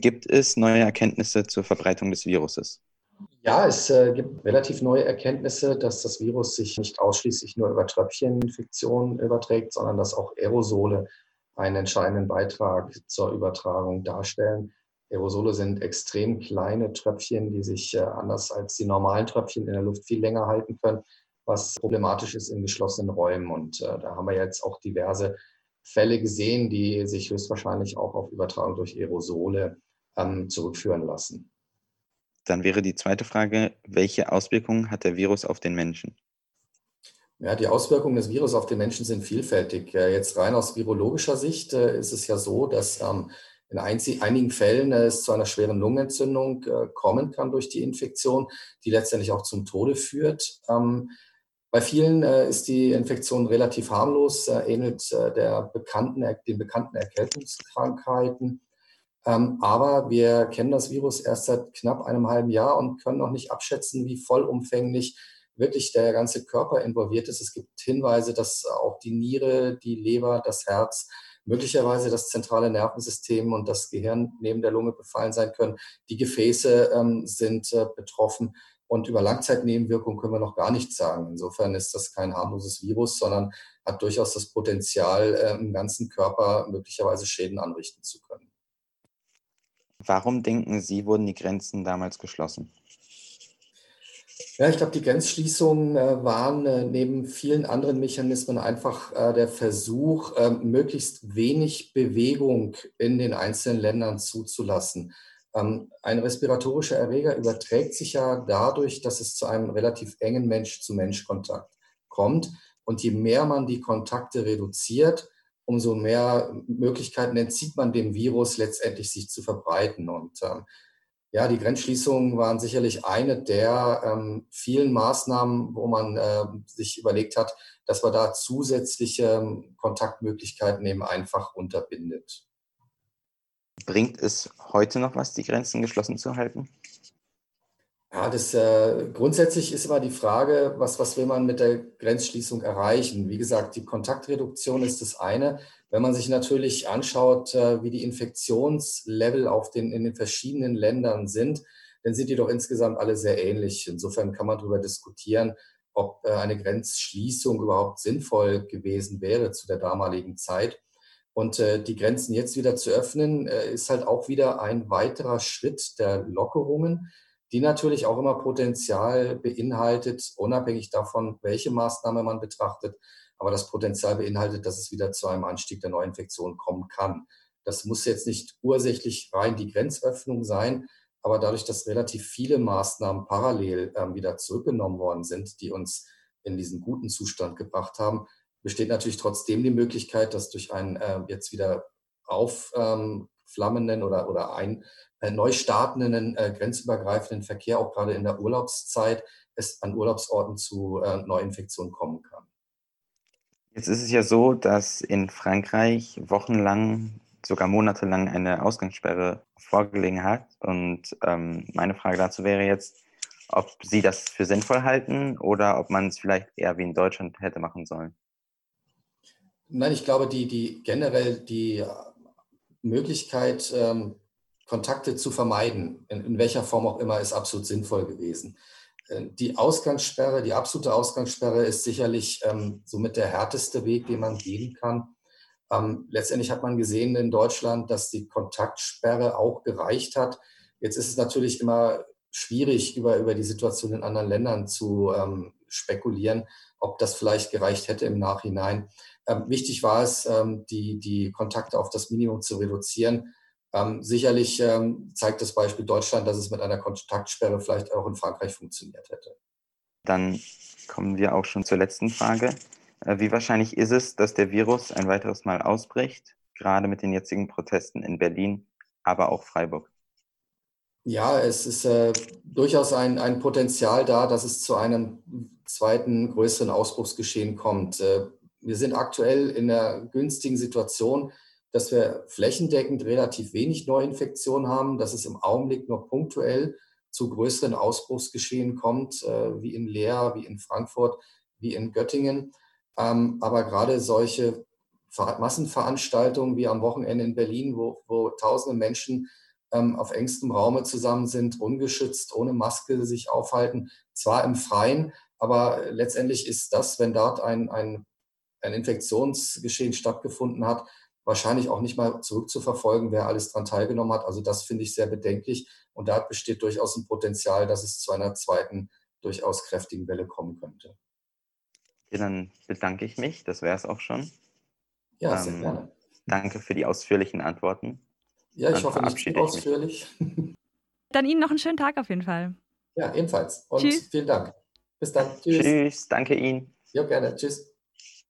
Gibt es neue Erkenntnisse zur Verbreitung des Viruses? Ja, es äh, gibt relativ neue Erkenntnisse, dass das Virus sich nicht ausschließlich nur über Tröpfcheninfektionen überträgt, sondern dass auch Aerosole einen entscheidenden Beitrag zur Übertragung darstellen. Aerosole sind extrem kleine Tröpfchen, die sich äh, anders als die normalen Tröpfchen in der Luft viel länger halten können, was problematisch ist in geschlossenen Räumen. Und äh, da haben wir jetzt auch diverse Fälle gesehen, die sich höchstwahrscheinlich auch auf Übertragung durch Aerosole ähm, zurückführen lassen. Dann wäre die zweite Frage, welche Auswirkungen hat der Virus auf den Menschen? Ja, die Auswirkungen des Virus auf den Menschen sind vielfältig. Jetzt rein aus virologischer Sicht äh, ist es ja so, dass ähm, in einigen Fällen äh, es zu einer schweren Lungenentzündung äh, kommen kann durch die Infektion, die letztendlich auch zum Tode führt. Ähm, bei vielen ist die Infektion relativ harmlos, ähnelt der bekannten, den bekannten Erkältungskrankheiten. Ähm, aber wir kennen das Virus erst seit knapp einem halben Jahr und können noch nicht abschätzen, wie vollumfänglich wirklich der ganze Körper involviert ist. Es gibt Hinweise, dass auch die Niere, die Leber, das Herz, möglicherweise das zentrale Nervensystem und das Gehirn neben der Lunge befallen sein können. Die Gefäße ähm, sind äh, betroffen und über Langzeitnebenwirkungen können wir noch gar nichts sagen. Insofern ist das kein harmloses Virus, sondern hat durchaus das Potenzial, äh, im ganzen Körper möglicherweise Schäden anrichten zu können. Warum denken Sie, wurden die Grenzen damals geschlossen? Ja, ich glaube, die Grenzschließungen äh, waren äh, neben vielen anderen Mechanismen einfach äh, der Versuch, möglichst wenig Bewegung in den einzelnen Ländern zuzulassen. Ähm, ein respiratorischer Erreger überträgt sich ja dadurch, dass es zu einem relativ engen Mensch-zu-Mensch-Kontakt kommt. Und je mehr man die Kontakte reduziert, umso mehr Möglichkeiten entzieht man dem Virus letztendlich sich zu verbreiten. Und ähm, ja, die Grenzschließungen waren sicherlich eine der ähm, vielen Maßnahmen, wo man äh, sich überlegt hat, dass man da zusätzliche ähm, Kontaktmöglichkeiten eben einfach unterbindet. Bringt es heute noch was, die Grenzen geschlossen zu halten? Ja, das äh, grundsätzlich ist immer die Frage, was, was will man mit der Grenzschließung erreichen? Wie gesagt, die Kontaktreduktion ist das eine. Wenn man sich natürlich anschaut, äh, wie die Infektionslevel auf den, in den verschiedenen Ländern sind, dann sind die doch insgesamt alle sehr ähnlich. Insofern kann man darüber diskutieren, ob äh, eine Grenzschließung überhaupt sinnvoll gewesen wäre zu der damaligen Zeit. Und äh, die Grenzen jetzt wieder zu öffnen, äh, ist halt auch wieder ein weiterer Schritt der Lockerungen die natürlich auch immer Potenzial beinhaltet, unabhängig davon, welche Maßnahme man betrachtet, aber das Potenzial beinhaltet, dass es wieder zu einem Anstieg der Neuinfektion kommen kann. Das muss jetzt nicht ursächlich rein die Grenzöffnung sein, aber dadurch, dass relativ viele Maßnahmen parallel äh, wieder zurückgenommen worden sind, die uns in diesen guten Zustand gebracht haben, besteht natürlich trotzdem die Möglichkeit, dass durch einen äh, jetzt wieder aufflammenden oder, oder ein, äh, neu startenden äh, grenzübergreifenden Verkehr, auch gerade in der Urlaubszeit, es an Urlaubsorten zu äh, Neuinfektionen kommen kann. Jetzt ist es ja so, dass in Frankreich wochenlang, sogar monatelang eine Ausgangssperre vorgelegen hat. Und ähm, meine Frage dazu wäre jetzt, ob Sie das für sinnvoll halten oder ob man es vielleicht eher wie in Deutschland hätte machen sollen. Nein, ich glaube, die, die generell die Möglichkeit, ähm, Kontakte zu vermeiden, in, in welcher Form auch immer, ist absolut sinnvoll gewesen. Äh, die Ausgangssperre, die absolute Ausgangssperre ist sicherlich ähm, somit der härteste Weg, den man gehen kann. Ähm, letztendlich hat man gesehen in Deutschland, dass die Kontaktsperre auch gereicht hat. Jetzt ist es natürlich immer schwierig, über, über die Situation in anderen Ländern zu ähm, spekulieren, ob das vielleicht gereicht hätte im Nachhinein. Ähm, wichtig war es, ähm, die, die Kontakte auf das Minimum zu reduzieren. Ähm, sicherlich ähm, zeigt das Beispiel Deutschland, dass es mit einer Kontaktsperre vielleicht auch in Frankreich funktioniert hätte. Dann kommen wir auch schon zur letzten Frage. Äh, wie wahrscheinlich ist es, dass der Virus ein weiteres Mal ausbricht, gerade mit den jetzigen Protesten in Berlin, aber auch Freiburg? Ja, es ist äh, durchaus ein, ein Potenzial da, dass es zu einem zweiten größeren Ausbruchsgeschehen kommt. Äh, wir sind aktuell in einer günstigen Situation, dass wir flächendeckend relativ wenig Neuinfektionen haben, dass es im Augenblick nur punktuell zu größeren Ausbruchsgeschehen kommt, äh, wie in Leer, wie in Frankfurt, wie in Göttingen. Ähm, aber gerade solche Massenveranstaltungen wie am Wochenende in Berlin, wo, wo tausende Menschen ähm, auf engstem Raume zusammen sind, ungeschützt, ohne Maske sich aufhalten, zwar im Freien, aber letztendlich ist das, wenn dort ein, ein, ein Infektionsgeschehen stattgefunden hat, wahrscheinlich auch nicht mal zurückzuverfolgen, wer alles daran teilgenommen hat. Also das finde ich sehr bedenklich und da besteht durchaus ein Potenzial, dass es zu einer zweiten durchaus kräftigen Welle kommen könnte. Ja, dann bedanke ich mich. Das wäre es auch schon. Ja, sehr ähm, gerne. Danke für die ausführlichen Antworten. Ja, ich dann hoffe nicht ausführlich. Dann Ihnen noch einen schönen Tag auf jeden Fall. Ja, ebenfalls. Und Tschüss. vielen Dank. Bis dann. Tschüss. Tschüss. Danke Ihnen. Ja, gerne. Tschüss.